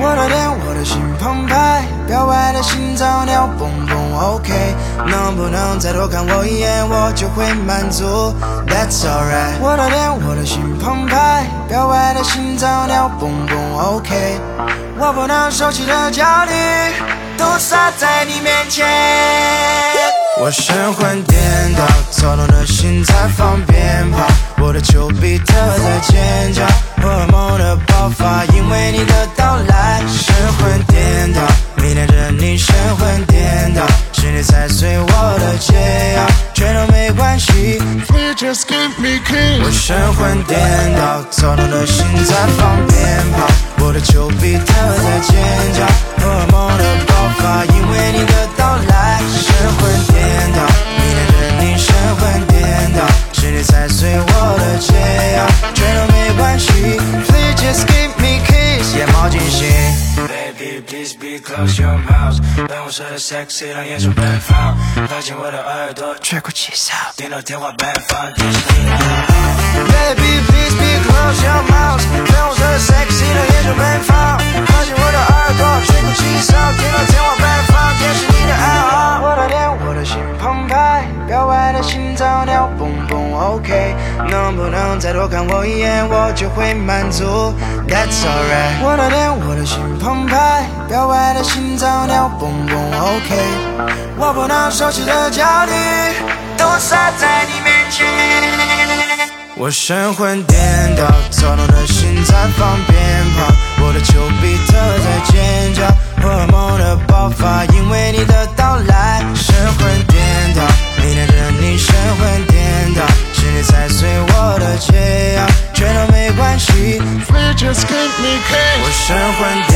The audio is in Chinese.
我的脸，我的心澎湃，表白的心脏跳蹦蹦，OK。能不能再多看我一眼，我就会满足。That's alright。我的脸，我的心澎湃，表白的心脏跳蹦蹦，OK。我不能收起的焦虑，都撒在你面前。我神魂颠倒，躁动的心在放鞭炮，我的丘比特在尖。我神魂颠倒，躁动的心在放鞭炮，我的丘比特在尖叫，close your mouth，办公室的 sexy 让眼球奔放，靠近我的耳朵，吹口气哨，听到天花板放电是你的 Baby, please be close your mouth。办公室的 sexy 的，OK。能不能再多看我一眼，我就会满足，That's alright。我的脸，我的心澎湃，表白的心脏跳蹦蹦，OK。我不能收起的焦虑，都洒在你面前。我神魂颠倒，躁动的心在放鞭炮，我的丘比特在尖想要换